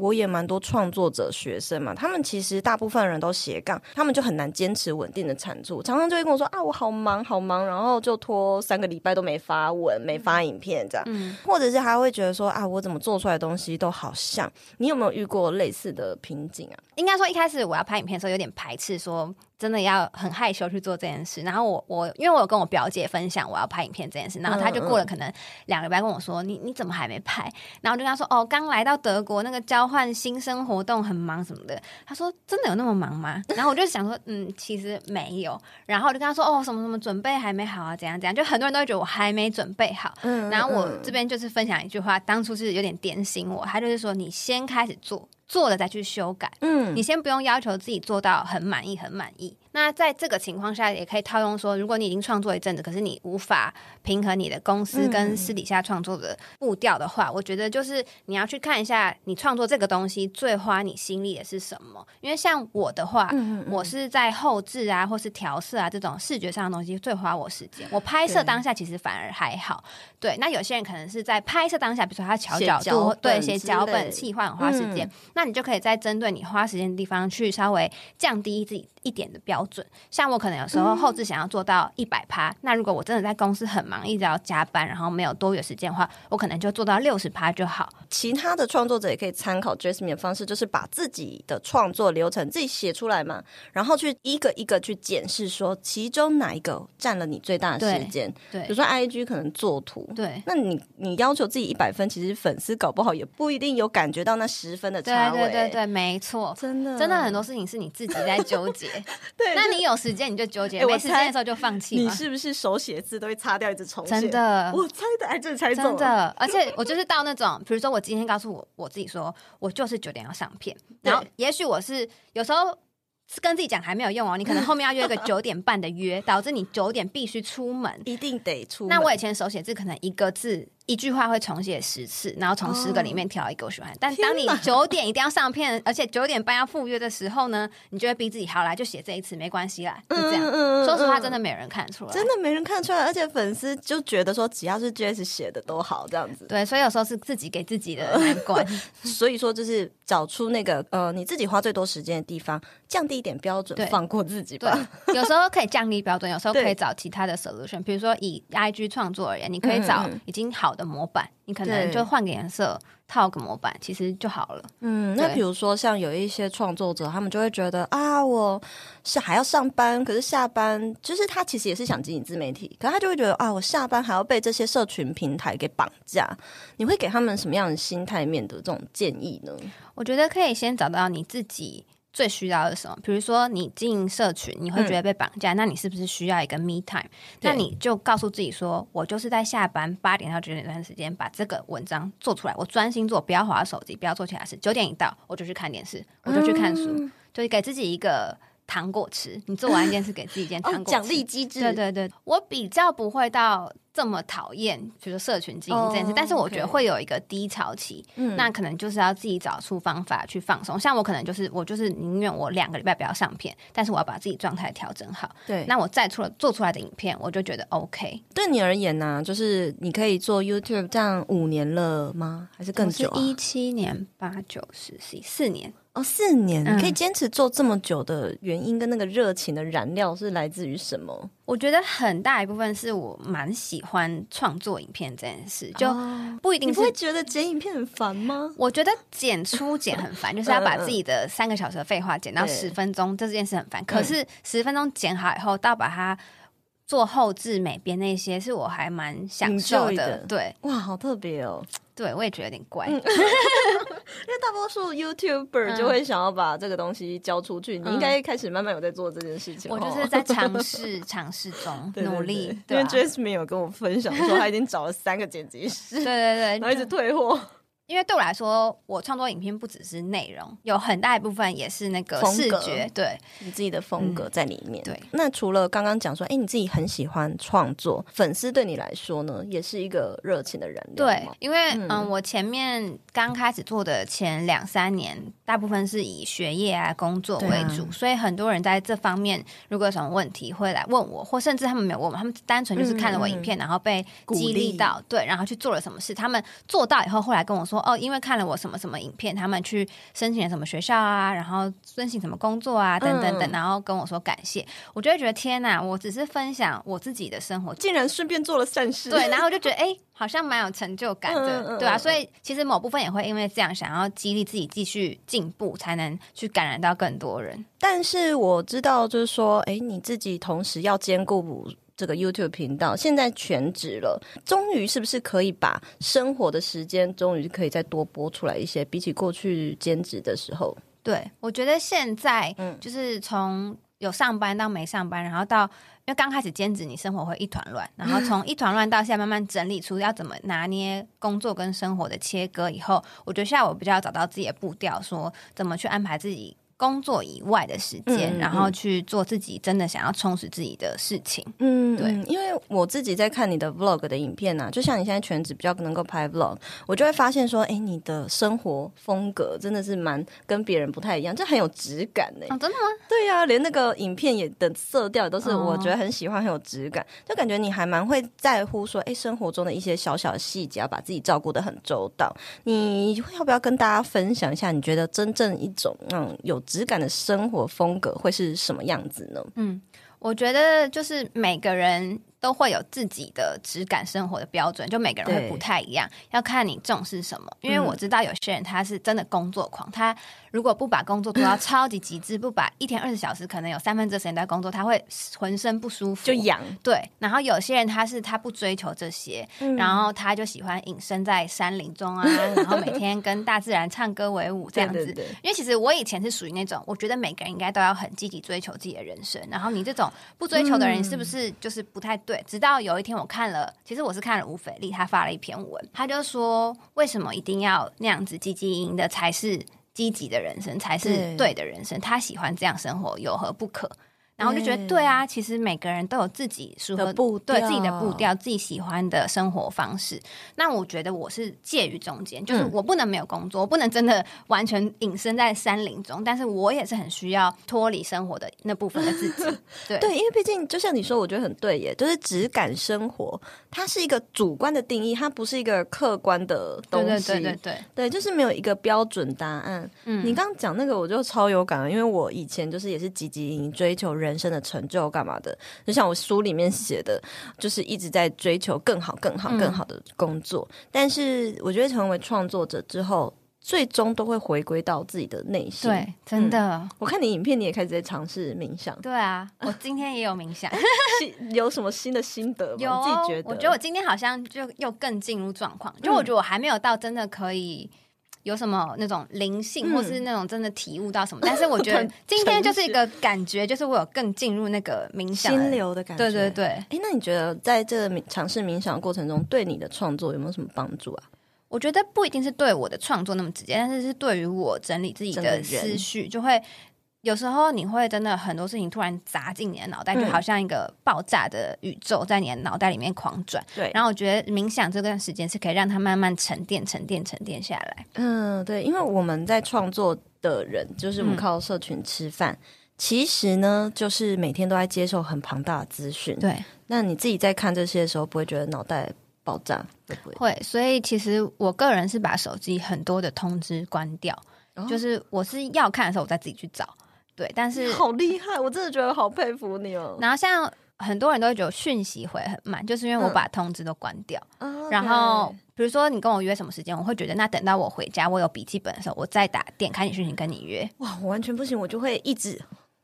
Speaker 3: 我也蛮多创作者学生嘛，他们其实大部分人都斜杠，他们就很难坚持稳定的产出，常常就会跟我说啊，我好忙好忙，然后就拖三个礼拜都没发文、没发影片这样，嗯、或者是还会觉得说啊，我怎么做出来的东西都好像，你有没有遇过类似的瓶颈啊？
Speaker 2: 应该说一开始我要拍影片的时候有点排斥说。真的要很害羞去做这件事，然后我我因为我有跟我表姐分享我要拍影片这件事，然后她就过了可能两个礼拜跟我说，你你怎么还没拍？然后我就跟她说哦，刚来到德国那个交换新生活动很忙什么的。她说真的有那么忙吗？然后我就想说嗯，其实没有。然后我就跟她说哦，什么什么准备还没好啊，怎样怎样，就很多人都会觉得我还没准备好。嗯然后我这边就是分享一句话，当初是有点点醒我，他就是说你先开始做。做了再去修改，嗯，你先不用要求自己做到很满意，很满意。那在这个情况下，也可以套用说，如果你已经创作一阵子，可是你无法平衡你的公司跟私底下创作的步调的话，嗯、我觉得就是你要去看一下，你创作这个东西最花你心力的是什么。因为像我的话，嗯嗯嗯我是在后置啊，或是调色啊这种视觉上的东西最花我时间。我拍摄当下其实反而还好，对。那有些人可能是在拍摄当下，比如说他调角度，对，写脚本、企划很花时间。嗯那你就可以在针对你花时间的地方去稍微降低自己一点的标准。像我可能有时候后置想要做到一百趴，那如果我真的在公司很忙，一直要加班，然后没有多余时间的话，我可能就做到六十趴就好。
Speaker 3: 其他的创作者也可以参考 Jasmine 的方式，就是把自己的创作流程自己写出来嘛，然后去一个一个去检视，说其中哪一个占了你最大的时间。对，比如说 IG 可能做图，对，那你你要求自己一百分，其实粉丝搞不好也不一定有感觉到那十分的差。
Speaker 2: 对对对对，没错，真的真的很多事情是你自己在纠结。*laughs* 对，那你有时间你就纠结，没时间的时候就放弃。
Speaker 3: 你是不是手写字都会擦掉一直重写？
Speaker 2: 真的，*laughs*
Speaker 3: 我猜的，哎真的猜中了。
Speaker 2: 真的，而且我就是到那种，比如说我今天告诉我我自己说，我就是九点要上片，然后也许我是有时候。是跟自己讲还没有用哦，你可能后面要约一个 *laughs* 九点半的约，导致你九点必须出门，
Speaker 3: 一定得出门。
Speaker 2: 那我以前手写字可能一个字一句话会重写十次，然后从十个里面挑一个我喜欢。但当你九点一定要上片，*laughs* 而且九点半要赴约的时候呢，你就会逼自己好来就写这一次，没关系啦，就这样。说实话，真的没人看出来，
Speaker 3: 真的没人看出来，而且粉丝就觉得说只要是 Jess 写的都好这样子。
Speaker 2: 对，所以有时候是自己给自己的难关。*laughs*
Speaker 3: 所以说，就是找出那个呃你自己花最多时间的地方，降低一点标准，放过自己吧。
Speaker 2: 有时候可以降低标准，有时候可以找其他的 solution。比如说以 IG 创作而言，你可以找已经好的。的模板，你可能就换个颜色，套个模板，其实就好了。
Speaker 3: 嗯，那比如说像有一些创作者，他们就会觉得啊，我是还要上班，可是下班就是他其实也是想经营自媒体，可是他就会觉得啊，我下班还要被这些社群平台给绑架。你会给他们什么样的心态面的这种建议呢？
Speaker 2: 我觉得可以先找到你自己。最需要的是什么？比如说你进社群，你会觉得被绑架，嗯、那你是不是需要一个 me time？那你就告诉自己说，我就是在下班八点到九点这段时间把这个文章做出来，我专心做，不要滑手机，不要做其他事。九点一到，我就去看电视，我就去看书，嗯、就给自己一个糖果吃。你做完一件事，给自己一件糖果吃。
Speaker 3: 奖励机制。
Speaker 2: 对对对，我比较不会到。这么讨厌，比如说社群经营这件事，oh, 但是我觉得会有一个低潮期，嗯，那可能就是要自己找出方法去放松。像我可能就是我就是宁愿我两个礼拜不要上片，但是我要把自己状态调整好。
Speaker 3: 对，
Speaker 2: 那我再出了做出来的影片，我就觉得 OK。
Speaker 3: 对你而言呢、啊，就是你可以做 YouTube 这样五年了吗？还是更久、啊？
Speaker 2: 一七年八九十十一四年。
Speaker 3: 哦，四年，你可以坚持做这么久的原因跟那个热情的燃料是来自于什么？
Speaker 2: 我觉得很大一部分是我蛮喜欢创作影片这件事，就不一定是。
Speaker 3: 你不会觉得剪影片很烦吗？
Speaker 2: 我觉得剪出剪很烦，就是要把自己的三个小时的废话剪到十分钟，这件事很烦。可是十分钟剪好以后，到把它做后置美编那些，是我还蛮享受的。对，
Speaker 3: 哇，好特别哦。
Speaker 2: 对，我也觉得有点怪，
Speaker 3: 嗯、*laughs* 因为大多数 YouTuber 就会想要把这个东西交出去。嗯、你应该开始慢慢有在做这件事情。
Speaker 2: 我就是在尝试 *laughs* 尝试中努力。
Speaker 3: 对对对，因为 Jasmine 有跟我分享说，他已经找了三个剪辑师，*laughs*
Speaker 2: 对对对，
Speaker 3: 然后一直退货。
Speaker 2: 因为对我来说，我创作影片不只是内容，有很大一部分也是那个视觉，对
Speaker 3: 你自己的风格在里面。
Speaker 2: 嗯、对，
Speaker 3: 那除了刚刚讲说，哎，你自己很喜欢创作，粉丝对你来说呢，也是一个热情的燃料。
Speaker 2: 对，因为嗯，嗯，我前面刚开始做的前两三年，大部分是以学业啊、工作为主，啊、所以很多人在这方面如果有什么问题会来问我，或甚至他们没有问我，他们单纯就是看了我影片，嗯、然后被激励到，对，然后去做了什么事，他们做到以后，后来跟我说。哦，因为看了我什么什么影片，他们去申请了什么学校啊，然后申请什么工作啊，等等等，然后跟我说感谢，我就会觉得天哪，我只是分享我自己的生活，
Speaker 3: 竟然顺便做了善事，
Speaker 2: 对，然后我就觉得哎，好像蛮有成就感的，对啊，所以其实某部分也会因为这样想要激励自己继续进步，才能去感染到更多人。
Speaker 3: 但是我知道，就是说，哎，你自己同时要兼顾。这个 YouTube 频道现在全职了，终于是不是可以把生活的时间，终于可以再多播出来一些？比起过去兼职的时候，
Speaker 2: 对，我觉得现在就是从有上班到没上班，然后到因为刚开始兼职，你生活会一团乱，然后 *laughs* 从一团乱到现在慢慢整理出要怎么拿捏工作跟生活的切割以后，我觉得现在我比较找到自己的步调，说怎么去安排自己。工作以外的时间，嗯、然后去做自己真的想要充实自己的事情。
Speaker 3: 嗯，对，因为我自己在看你的 vlog 的影片啊，就像你现在全职比较能够拍 vlog，我就会发现说，哎，你的生活风格真的是蛮跟别人不太一样，就很有质感呢。
Speaker 2: 哦，真的吗？
Speaker 3: 对呀、啊，连那个影片也的色调都是我觉得很喜欢，很有质感，哦、就感觉你还蛮会在乎说，哎，生活中的一些小小的细节，要把自己照顾的很周到。你要不要跟大家分享一下？你觉得真正一种嗯有质感的生活风格会是什么样子呢？
Speaker 2: 嗯，我觉得就是每个人。都会有自己的质感生活的标准，就每个人会不太一样，要看你重视什么。因为我知道有些人他是真的工作狂，嗯、他如果不把工作做到超级极致，不把一天二十小时可能有三分之二时间在工作，他会浑身不舒服，
Speaker 3: 就痒。
Speaker 2: 对，然后有些人他是他不追求这些，嗯、然后他就喜欢隐身在山林中啊，*laughs* 然后每天跟大自然唱歌为伍这样子。对对对，因为其实我以前是属于那种，我觉得每个人应该都要很积极追求自己的人生，然后你这种不追求的人，是不是就是不太对？对，直到有一天我看了，其实我是看了吴斐丽，他发了一篇文，他就说，为什么一定要那样子积极营的才是积极的人生，才是对的人生？对他喜欢这样生活，有何不可？然后就觉得对啊，其实每个人都有自己适合
Speaker 3: 步
Speaker 2: 对自己的步调，自己喜欢的生活方式。那我觉得我是介于中间，就是我不能没有工作，我不能真的完全隐身在山林中，但是我也是很需要脱离生活的那部分的自己。*laughs* 对
Speaker 3: 对，因为毕竟就像你说，我觉得很对耶，就是只感生活，它是一个主观的定义，它不是一个客观的东西。
Speaker 2: 对对对对对，
Speaker 3: 对，就是没有一个标准答案。嗯，你刚刚讲那个，我就超有感了，因为我以前就是也是积极追求人生的成就干嘛的，就像我书里面写的，就是一直在追求更好、更好、更好的工作。嗯、但是我觉得成为创作者之后，最终都会回归到自己的内心。
Speaker 2: 对，真的、嗯。
Speaker 3: 我看你影片，你也开始在尝试冥想。
Speaker 2: 对啊，我今天也有冥想，*laughs*
Speaker 3: 有什么新的心得吗？有，自己觉得？
Speaker 2: 我觉得我今天好像就又更进入状况，就我觉得我还没有到真的可以。有什么那种灵性，或是那种真的体悟到什么？嗯、但是我觉得 *laughs* 今天就是一个感觉，就是我有更进入那个冥想
Speaker 3: 心流的感觉。
Speaker 2: 对对对。
Speaker 3: 哎，那你觉得在这个尝试冥想的过程中，对你的创作有没有什么帮助啊？
Speaker 2: 我觉得不一定是对我的创作那么直接，但是是对于我整理自己的思绪就会。有时候你会真的很多事情突然砸进你的脑袋，嗯、就好像一个爆炸的宇宙在你的脑袋里面狂转。
Speaker 3: 对，
Speaker 2: 然后我觉得冥想这段时间是可以让它慢慢沉淀、沉淀、沉淀下来。
Speaker 3: 嗯，对，因为我们在创作的人，就是我们靠社群吃饭，嗯、其实呢，就是每天都在接受很庞大的资讯。
Speaker 2: 对，
Speaker 3: 那你自己在看这些的时候，不会觉得脑袋爆炸？会不会？
Speaker 2: 会。所以其实我个人是把手机很多的通知关掉，哦、就是我是要看的时候，我再自己去找。对，但是
Speaker 3: 好厉害，我真的觉得好佩服你哦。
Speaker 2: 然后像很多人都会觉得讯息回很慢，就是因为我把通知都关掉。嗯、然后比如说你跟我约什么时间，我会觉得那等到我回家，我有笔记本的时候，我再打点开你讯息跟你约。
Speaker 3: 哇，我完全不行，我就会一直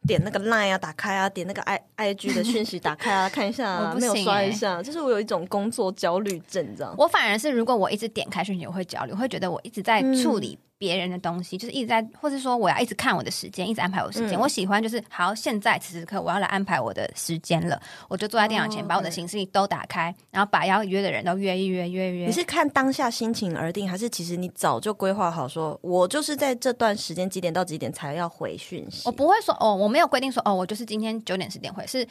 Speaker 3: 点那个 Line 啊，打开啊，点那个 I I G 的讯息 *laughs* 打开啊，看一下啊，没有刷一下，就是我有一种工作焦虑症，你知道吗？
Speaker 2: 我反而是如果我一直点开讯息，我会焦虑，我会觉得我一直在处理、嗯。别人的东西就是一直在，或是说我要一直看我的时间，一直安排我的时间。嗯、我喜欢就是好，现在此时此刻我要来安排我的时间了，我就坐在电脑前，哦、把我的行事历都打开，然后把要约的人都约一约，约一约。
Speaker 3: 你是看当下心情而定，还是其实你早就规划好说，说我就是在这段时间几点到几点才要回讯息？
Speaker 2: 我不会说哦，我没有规定说哦，我就是今天九点十点回是。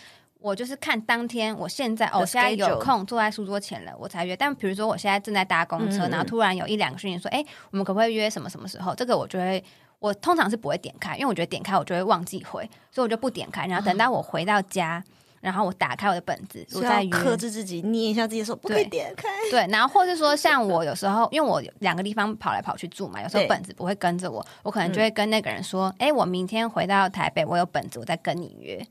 Speaker 2: 我就是看当天，我现在哦，现在有空坐在书桌前了，我才约。但比如说我现在正在搭公车，嗯、然后突然有一两个讯息说，哎，我们可不可以约什么什么时候？这个我就会，我通常是不会点开，因为我觉得点开我就会忘记回，所以我就不点开。然后等到我回到家，哦、然后我打开我的本子，我再。
Speaker 3: 克制自己，捏一下自己的手，不可以点开。
Speaker 2: 对，然后或是说像我有时候，因为我两个地方跑来跑去住嘛，有时候本子不会跟着我，我可能就会跟那个人说，哎、嗯，我明天回到台北，我有本子，我再跟你约。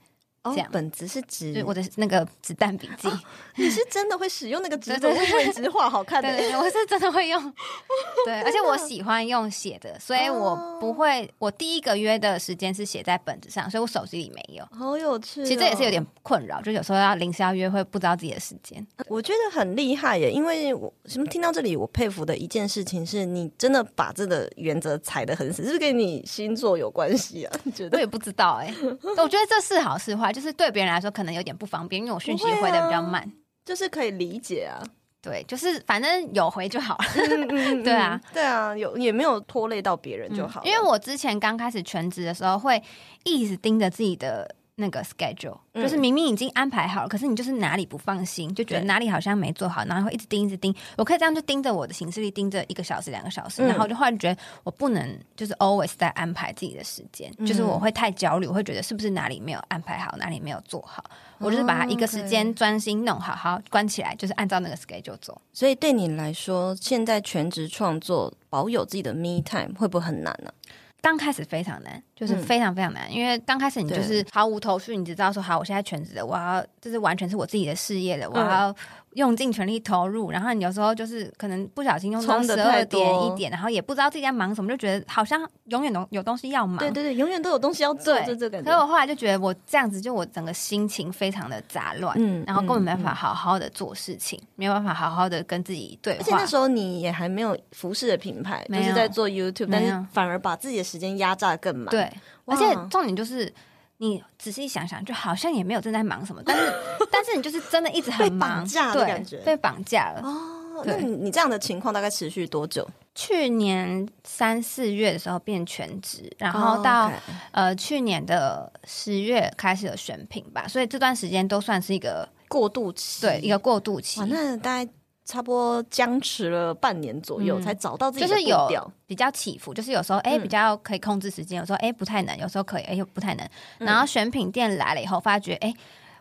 Speaker 2: 这样，
Speaker 3: 本子是指
Speaker 2: 我的那个子弹笔记。
Speaker 3: 你是真的会使用那个纸，对对对，纸画好看的。
Speaker 2: 对，我是真的会用。*laughs* 对，而且我喜欢用写的，所以我不会。我第一个约的时间是写在本子上，所以我手机里没有。
Speaker 3: 好有趣。
Speaker 2: 其实这也是有点困扰，就有时候要临时要约会，不知道自己的时间。
Speaker 3: 我觉得很厉害耶，因为我什么听到这里，我佩服的一件事情是你真的把这个原则踩得很死，是不是跟你星座有关系啊？觉得？
Speaker 2: 我也不知道哎，我觉得这是好是坏。*laughs* 就是对别人来说可能有点不方便，因为我讯息回的比较慢，啊，
Speaker 3: 就是可以理解啊。
Speaker 2: 对，就是反正有回就好了。嗯 *laughs* 嗯、对啊，
Speaker 3: 对啊，有也没有拖累到别人就好，嗯。因为
Speaker 2: 我之前刚开始全职的时候，会一直盯着自己的。那个 schedule 就是明明已经安排好了，嗯、可是你就是哪里不放心，就觉得哪里好像没做好，然后会一直盯，一直盯。我可以这样就盯着我的行事历，盯着一个小时、两个小时，嗯、然后就忽然觉得我不能就是 always 在安排自己的时间，嗯、就是我会太焦虑，我会觉得是不是哪里没有安排好，哪里没有做好。我就是把它一个时间专心弄好，好关起来，就是按照那个 schedule 走。
Speaker 3: 所以对你来说，现在全职创作，保有自己的 me time 会不会很难呢、啊？
Speaker 2: 刚开始非常难，就是非常非常难，嗯、因为刚开始你就是毫无头绪，你只知道说好，我现在全职的，我要这是完全是我自己的事业的，我要。嗯用尽全力投入，然后你有时候就是可能不小心用到十二点一点，然后也不知道自己在忙什么，就觉得好像永远都有东西要忙。
Speaker 3: 对对对，永远都有东西要做，就这感觉。
Speaker 2: 所以我后来就觉得我这样子，就我整个心情非常的杂乱，嗯，然后根本没办法好好的做事情，嗯、没有办法好好的跟自己对话。而
Speaker 3: 且那时候你也还没有服饰的品牌，就是在做 YouTube，但是反而把自己的时间压榨得更
Speaker 2: 满。对，而且重点就是。你仔细想想，就好像也没有正在忙什么，但是 *laughs* 但是你就是真的一直很忙，
Speaker 3: 被绑架的感觉，
Speaker 2: 对，被绑架了。哦
Speaker 3: 那你你这样的情况大概持续多久？
Speaker 2: 去年三四月的时候变全职，然后到、oh. 呃去年的十月开始有选品吧，所以这段时间都算是一个
Speaker 3: 过渡期，
Speaker 2: 对，一个过渡期。
Speaker 3: 那大概差不多僵持了半年左右，嗯、才找到自己的步调，
Speaker 2: 就是有比较起伏，就是有时候哎、欸、比较可以控制时间，有时候哎、欸、不太能，有时候可以哎又不太能。然后选品店来了以后，发觉哎。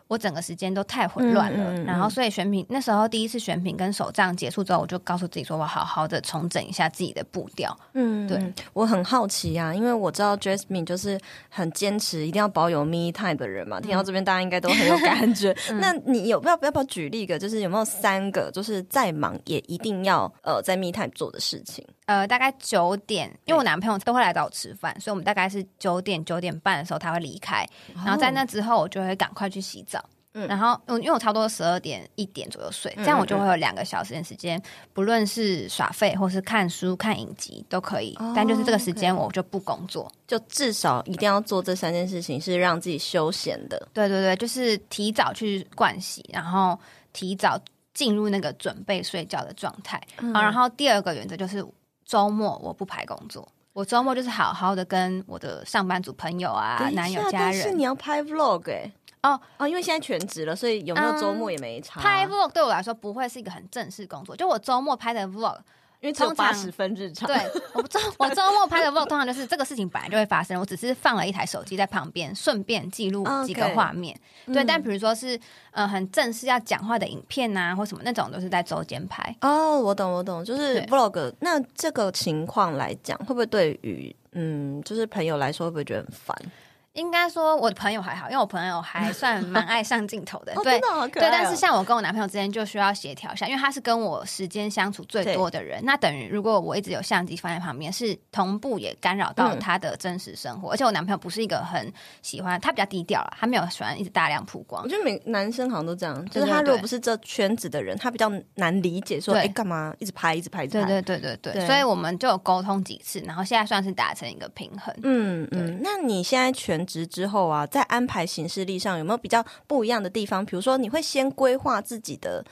Speaker 2: 欸我整个时间都太混乱了，嗯嗯嗯、然后所以选品那时候第一次选品跟手账结束之后，我就告诉自己说，我好好的重整一下自己的步调。嗯，对，
Speaker 3: 我很好奇啊，因为我知道 Jasmine 就是很坚持一定要保有 me time 的人嘛。嗯、听到这边，大家应该都很有感觉。嗯、*laughs* 那你有要不要不要举例一个，就是有没有三个，就是再忙也一定要呃在 me time 做的事情？
Speaker 2: 呃，大概九点，因为我男朋友都会来找我吃饭，所以我们大概是九点九点半的时候他会离开，然后在那之后我就会赶快去洗澡。嗯，然后因为我差不多十二点一点左右睡，这样我就会有两个小时的时间，不论是耍废或是看书、看影集都可以。但就是这个时间我就不工作，
Speaker 3: 就至少一定要做这三件事情，是让自己休闲的。
Speaker 2: 对对对，就是提早去盥洗，然后提早进入那个准备睡觉的状态。好，然后第二个原则就是周末我不排工作，我周末就是好好的跟我的上班族朋友啊、男友、家人。
Speaker 3: 但是你要拍 vlog 哎。哦哦，因为现在全职了，所以有没有周末也没差。
Speaker 2: 嗯、拍 vlog 对我来说不会是一个很正式工作，就我周末拍的 vlog，
Speaker 3: 因为只有八十分日常。
Speaker 2: 对，我周我周末拍的 vlog 通常就是这个事情本来就会发生，我只是放了一台手机在旁边，顺便记录几个画面。Okay, 对，嗯、但比如说是呃很正式要讲话的影片啊，或什么那种，都是在周间拍。
Speaker 3: 哦，我懂我懂，就是 vlog。那这个情况来讲，会不会对于嗯，就是朋友来说，会不会觉得很烦？
Speaker 2: 应该说我的朋友还好，因为我朋友还算蛮爱上镜头的，*laughs*
Speaker 3: 哦、
Speaker 2: 对，
Speaker 3: 哦、
Speaker 2: 对。但是像我跟我男朋友之间就需要协调一下，因为他是跟我时间相处最多的人。那等于如果我一直有相机放在旁边，是同步也干扰到他的真实生活。嗯、而且我男朋友不是一个很喜欢，他比较低调了，他没有喜欢一直大量曝光。
Speaker 3: 我觉得每男生好像都这样，就是他如果不是这圈子的人，他比较难理解说，哎，干、欸、嘛一直拍，一直拍，一直拍？
Speaker 2: 对对对对对。对所以我们就有沟通几次，然后现在算是达成一个平衡。
Speaker 3: 嗯嗯。那你现在全职之后啊？在安排行事历上有没有比较不一样的地方？比如说，你会先规划自己的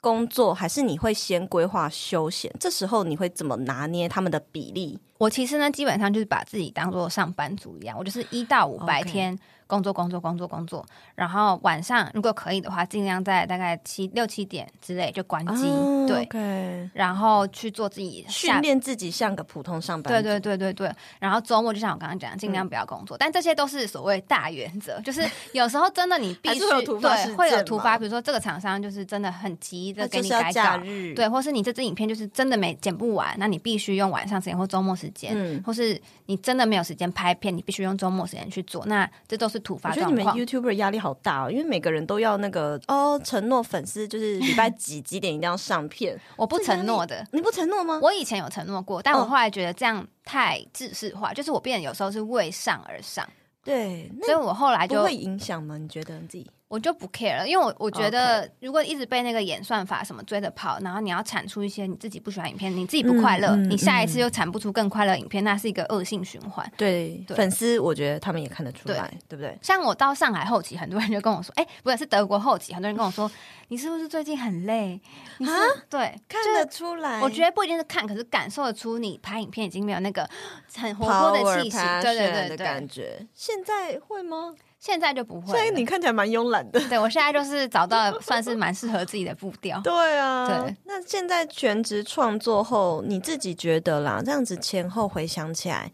Speaker 3: 工作，还是你会先规划休闲？这时候你会怎么拿捏他们的比例？
Speaker 2: 我其实呢，基本上就是把自己当做上班族一样，我就是一到五白天。Okay. 工作工作工作工作，然后晚上如果可以的话，尽量在大概七六七点之类就关机，哦、对，okay 然后去做自己
Speaker 3: 训练自己像个普通上班。
Speaker 2: 对对对对对。然后周末就像我刚刚讲，尽量不要工作，嗯、但这些都是所谓大原则，*laughs* 就是有时候真的你必须对会有突发，比如说这个厂商就是真的很急的给你改稿，对，或是你这支影片就是真的没剪不完，那你必须用晚上时间或周末时间，嗯、或是你真的没有时间拍片，你必须用周末时间去做，那这都是。突发状况，我觉得你们
Speaker 3: YouTuber 压力好大哦，因为每个人都要那个哦，承诺粉丝就是礼拜 *laughs* 几几点一定要上片。
Speaker 2: 我不承诺的，
Speaker 3: 你不承诺吗？
Speaker 2: 我以前有承诺过，但我后来觉得这样太制式化，哦、就是我变得有时候是为上而上。
Speaker 3: 对，
Speaker 2: 所以我后来就
Speaker 3: 不会影响吗？你觉得你自己？
Speaker 2: 我就不 care 了，因为我我觉得，如果一直被那个演算法什么追着跑，然后你要产出一些你自己不喜欢影片，你自己不快乐，嗯嗯、你下一次又产不出更快乐影片，那是一个恶性循环。
Speaker 3: 对，对粉丝我觉得他们也看得出来，对，对不对？
Speaker 2: 像我到上海后期，很多人就跟我说，哎、欸，不是，是德国后期，很多人跟我说，你是不是最近很累？你是对，
Speaker 3: 看得出来。
Speaker 2: 我觉得不一定是看，可是感受得出你拍影片已经没有那个很活泼的气息，对对对，对
Speaker 3: 的感觉。现在会吗？
Speaker 2: 现在就不会。
Speaker 3: 所以你看起来蛮慵懒的。
Speaker 2: 对，我现在就是找到算是蛮适合自己的步调。*laughs*
Speaker 3: 对啊。
Speaker 2: 对。
Speaker 3: 那现在全职创作后，你自己觉得啦，这样子前后回想起来，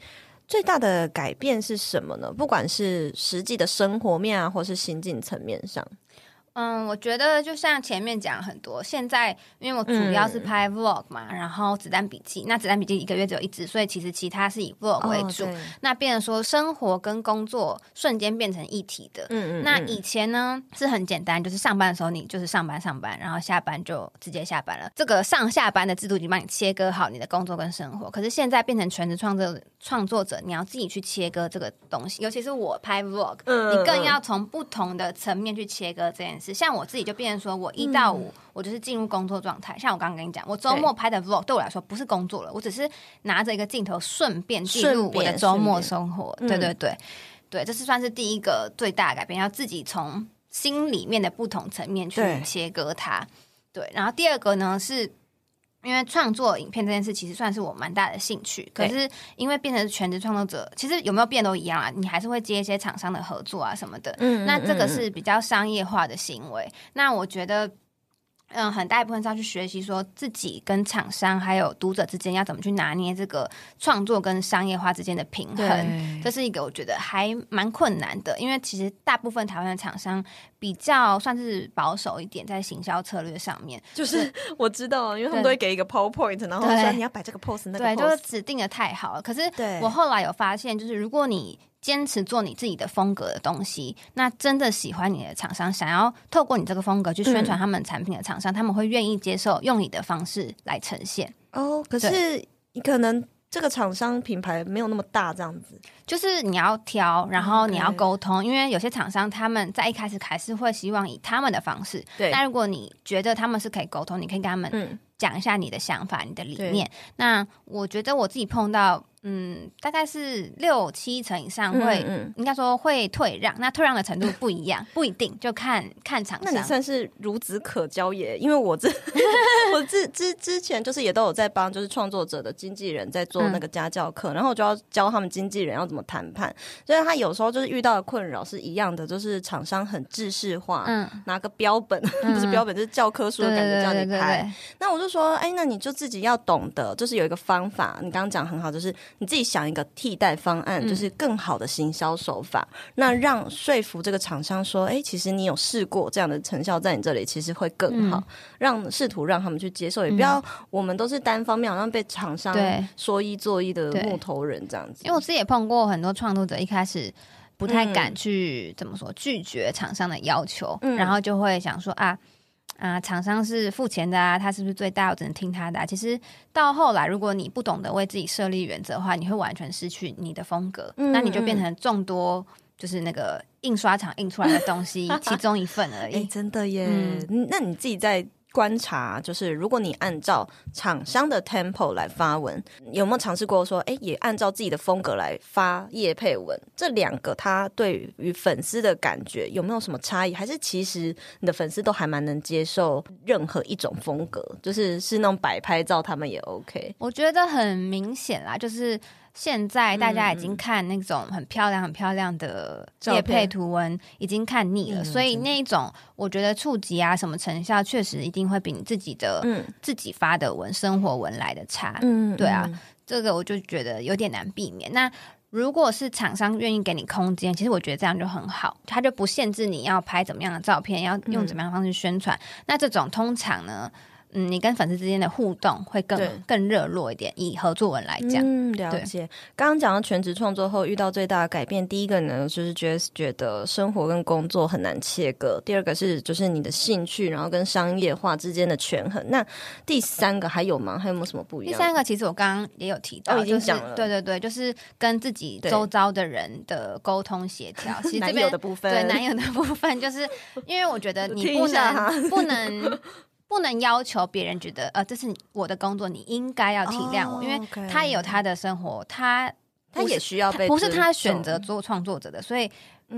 Speaker 3: 最大的改变是什么呢？不管是实际的生活面啊，或是心境层面上。
Speaker 2: 嗯，我觉得就像前面讲很多，现在因为我主要是拍 vlog 嘛，嗯、然后子弹笔记，那子弹笔记一个月只有一支，所以其实其他是以 vlog 为主。哦、那变成说生活跟工作瞬间变成一体的。嗯嗯。那以前呢是很简单，就是上班的时候你就是上班上班，然后下班就直接下班了。这个上下班的制度已经帮你切割好你的工作跟生活。可是现在变成全职创作创作者，你要自己去切割这个东西，尤其是我拍 vlog，、嗯、你更要从不同的层面去切割这件事。像我自己就变成说，我一到五我就是进入工作状态。像我刚刚跟你讲，我周末拍的 vlog 对我来说不是工作了，我只是拿着一个镜头顺便记录我的周末生活。对对对，对，这是算是第一个最大的改变，要自己从心里面的不同层面去切割它。对，然后第二个呢是。因为创作影片这件事其实算是我蛮大的兴趣，可是因为变成全职创作者，其实有没有变都一样啊，你还是会接一些厂商的合作啊什么的。嗯，那这个是比较商业化的行为。那我觉得。嗯，很大一部分是要去学习，说自己跟厂商还有读者之间要怎么去拿捏这个创作跟商业化之间的平衡。这是一个我觉得还蛮困难的，因为其实大部分台湾的厂商比较算是保守一点，在行销策略上面。
Speaker 3: 就是我知道，因为他们都会给一个 PowerPoint，然后说你要摆这个 pose，那个 pose，
Speaker 2: 对，就是指定的太好了。可是我后来有发现，就是如果你坚持做你自己的风格的东西，那真的喜欢你的厂商，想要透过你这个风格去宣传他们产品的厂商，嗯、他们会愿意接受用你的方式来呈现。
Speaker 3: 哦，可是你可能这个厂商品牌没有那么大，这样子，
Speaker 2: 就是你要挑，然后你要沟通因为有些厂商他们在一开始还是会希望以他们的方式。对，那如果你觉得他们是可以沟通，你可以跟他们讲一下你的想法、你的理念。那我觉得我自己碰到。嗯，大概是六七成以上会，嗯嗯、应该说会退让。那退让的程度不一样，*laughs* 不一定就看看厂商。
Speaker 3: 那你算是孺子可教也，因为我这 *laughs* 我之之之前就是也都有在帮就是创作者的经纪人在做那个家教课，嗯、然后我就要教他们经纪人要怎么谈判。所以他有时候就是遇到的困扰是一样的，就是厂商很制式化，嗯，拿个标本、嗯、不是标本，就是教科书的感觉叫你拍。那我就说，哎，那你就自己要懂得，就是有一个方法。你刚刚讲很好，就是。你自己想一个替代方案，就是更好的行销手法，嗯、那让说服这个厂商说，哎、欸，其实你有试过这样的成效，在你这里其实会更好，嗯、让试图让他们去接受，也不要我们都是单方面好像被厂商说一做一的木头人这样子。
Speaker 2: 因为我自己也碰过很多创作者，一开始不太敢去、嗯、怎么说拒绝厂商的要求，嗯、然后就会想说啊。啊，厂商是付钱的啊，他是不是最大？我只能听他的啊。其实到后来，如果你不懂得为自己设立原则的话，你会完全失去你的风格，嗯，那你就变成众多就是那个印刷厂印出来的东西 *laughs* 其中一份而已。
Speaker 3: 欸，真的耶，嗯，那你自己在。观察就是，如果你按照厂商的 tempo 来发文，有没有尝试过说，哎，也按照自己的风格来发叶配文？这两个，他对于粉丝的感觉有没有什么差异？还是其实你的粉丝都还蛮能接受任何一种风格，就是是那种摆拍照，他们也 OK？
Speaker 2: 我觉得很明显啦，就是。现在大家已经看那种很漂亮、很漂亮的业配图文，已经看腻了，所以那一种我觉得触及啊，什么成效，确实一定会比你自己的、自己发的文、生活文来的差。嗯，对啊，这个我就觉得有点难避免。那如果是厂商愿意给你空间，其实我觉得这样就很好，他就不限制你要拍怎么样的照片，要用怎么样的方式宣传。那这种通常呢？嗯，你跟粉丝之间的互动会更对更热络一点。以合作文来讲，
Speaker 3: 嗯，了解。刚刚讲到全职创作后遇到最大的改变，第一个呢就是觉得觉得生活跟工作很难切割；第二个是就是你的兴趣，然后跟商业化之间的权衡。那第三个还有吗？还有没有什么不一样？
Speaker 2: 第三个其实我刚刚也有提到，
Speaker 3: 哦、已经讲了。
Speaker 2: 对对对，就是跟自己周遭的人的沟通协
Speaker 3: 调。其实这 *laughs* 边的部分，
Speaker 2: 对男友的部分，就是因为我觉得 *laughs* 你不能不能。不能要求别人觉得，呃，这是我的工作，你应该要体谅我，oh. 因为他也有他的生活，他
Speaker 3: 他也需要被，
Speaker 2: 不是他选择做创作者的，所以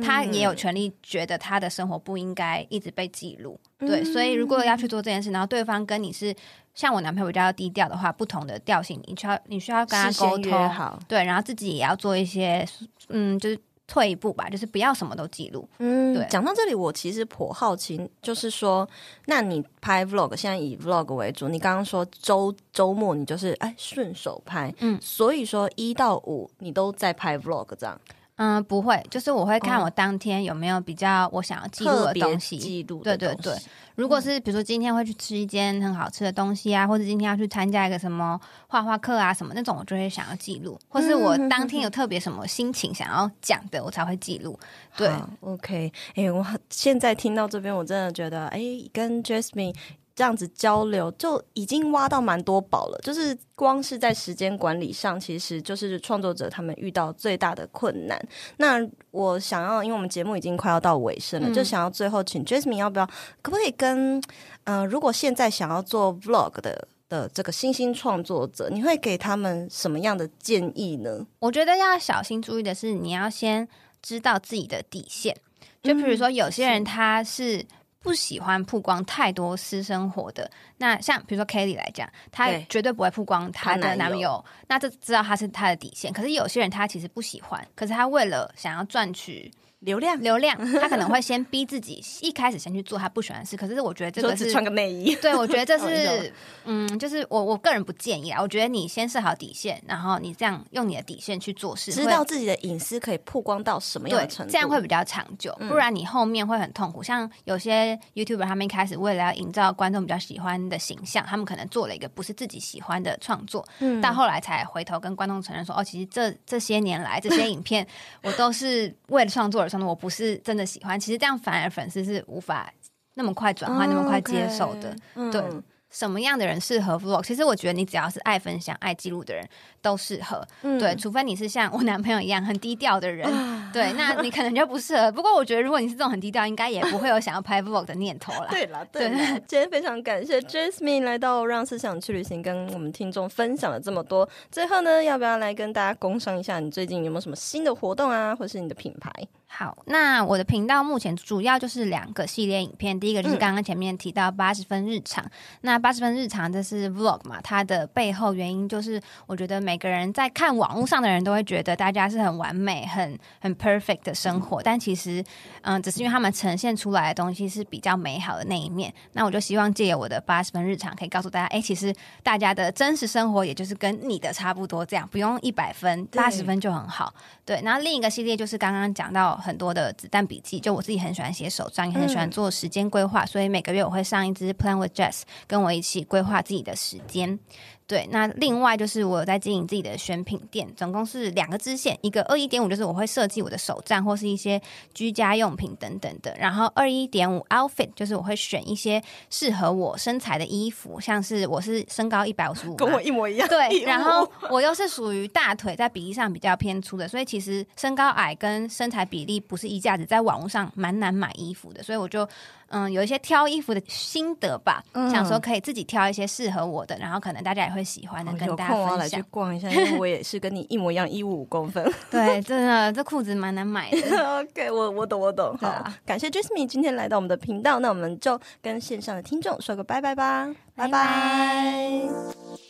Speaker 2: 他也有权利觉得他的生活不应该一直被记录。嗯、对，所以如果要去做这件事，然后对方跟你是像我男朋友比较低调的话，不同的调性，你需要你需要跟他沟通好，对，然后自己也要做一些，嗯，就是。退一步吧，就是不要什么都记录。嗯，对。讲
Speaker 3: 到这里，我其实颇好奇，就是说，那你拍 vlog，现在以 vlog 为主。你刚刚说周周末你就是哎顺手拍，嗯，所以说一到五你都在拍 vlog 这样。
Speaker 2: 嗯，不会，就是我会看我当天有没有比较我想要记录的东西，
Speaker 3: 记录。
Speaker 2: 对对对，如果是比如说今天会去吃一间很好吃的东西啊，或者今天要去参加一个什么画画课啊什么那种，我就会想要记录，或是我当天有特别什么心情想要讲的，我才会记录。对
Speaker 3: ，OK，哎、欸，我现在听到这边，我真的觉得，哎、欸，跟 Jasmine。这样子交流就已经挖到蛮多宝了，就是光是在时间管理上，其实就是创作者他们遇到最大的困难。那我想要，因为我们节目已经快要到尾声了，嗯、就想要最后请 Jasmine 要不要，可不可以跟呃，如果现在想要做 Vlog 的的这个新兴创作者，你会给他们什么样的建议呢？
Speaker 2: 我觉得要小心注意的是，你要先知道自己的底线。就比如说，有些人他是。不喜欢曝光太多私生活的。那像比如说 Kelly 来讲，她绝对不会曝光她的男朋友，那这知道他是她的底线。可是有些人他其实不喜欢，可是他为了想要赚取。
Speaker 3: 流量，
Speaker 2: 流量，*laughs* 他可能会先逼自己一开始先去做他不喜欢的事。可是我觉得这个是
Speaker 3: 穿个内衣，*laughs*
Speaker 2: 对，我觉得这是，嗯，就是我我个人不建议啊。我觉得你先设好底线，然后你这样用你的底线去做事，
Speaker 3: 知道自己的隐私可以曝光到什么样的程度，
Speaker 2: 这样会比较长久。不然你后面会很痛苦。像有些 YouTuber 他们一开始为了要营造观众比较喜欢的形象，他们可能做了一个不是自己喜欢的创作，嗯，到后来才回头跟观众承认说，哦，其实这这些年来这些影片我都是为了创作而我不是。真的喜欢，其实这样反而粉丝是无法那么快转换、那么快接受的，对。什么样的人适合 vlog？其实我觉得你只要是爱分享、爱记录的人都适合。嗯、对，除非你是像我男朋友一样很低调的人，啊、对，那你可能就不适合。不过我觉得，如果你是这种很低调，应该也不会有想要拍 vlog 的念头啦。
Speaker 3: 对了，对了，对今天非常感谢 Jasmine 来到《让思想去旅行》，跟我们听众分享了这么多。最后呢，要不要来跟大家工商一下？你最近有没有什么新的活动啊，或是你的品牌？
Speaker 2: 好，那我的频道目前主要就是两个系列影片，第一个就是刚刚前面提到八十分日常，嗯、那八十分日常这是 vlog 嘛，它的背后原因就是，我觉得每个人在看网络上的人都会觉得大家是很完美、很很 perfect 的生活，但其实，嗯，只是因为他们呈现出来的东西是比较美好的那一面。那我就希望借由我的八十分日常，可以告诉大家，哎、欸，其实大家的真实生活也就是跟你的差不多，这样不用一百分，八十分就很好。对，然后另一个系列就是刚刚讲到。很多的子弹笔记，就我自己很喜欢写手账，也很喜欢做时间规划，所以每个月我会上一支 Plan with Jess，跟我一起规划自己的时间。对，那另外就是我有在经营自己的选品店，总共是两个支线，一个二一点五就是我会设计我的手账或是一些居家用品等等的，然后二一点五 outfit 就是我会选一些适合我身材的衣服，像是我是身高一百五十五，
Speaker 3: 跟我一模一样，
Speaker 2: 对，然后我又是属于大腿在比例上比较偏粗的，所以其实身高矮跟身材比例不是一架子，在网络上蛮难买衣服的，所以我就。嗯，有一些挑衣服的心得吧，嗯、想说可以自己挑一些适合我的，然后可能大家也会喜欢的，跟大家分享。
Speaker 3: 去逛一下，因为我也是跟你一模一样，一五五公分。*laughs*
Speaker 2: 对，真的，这裤子蛮难买的。*laughs*
Speaker 3: OK，我我懂，我懂。好，啊、感谢 Jasmine 今天来到我们的频道，那我们就跟线上的听众说个拜拜吧，拜拜。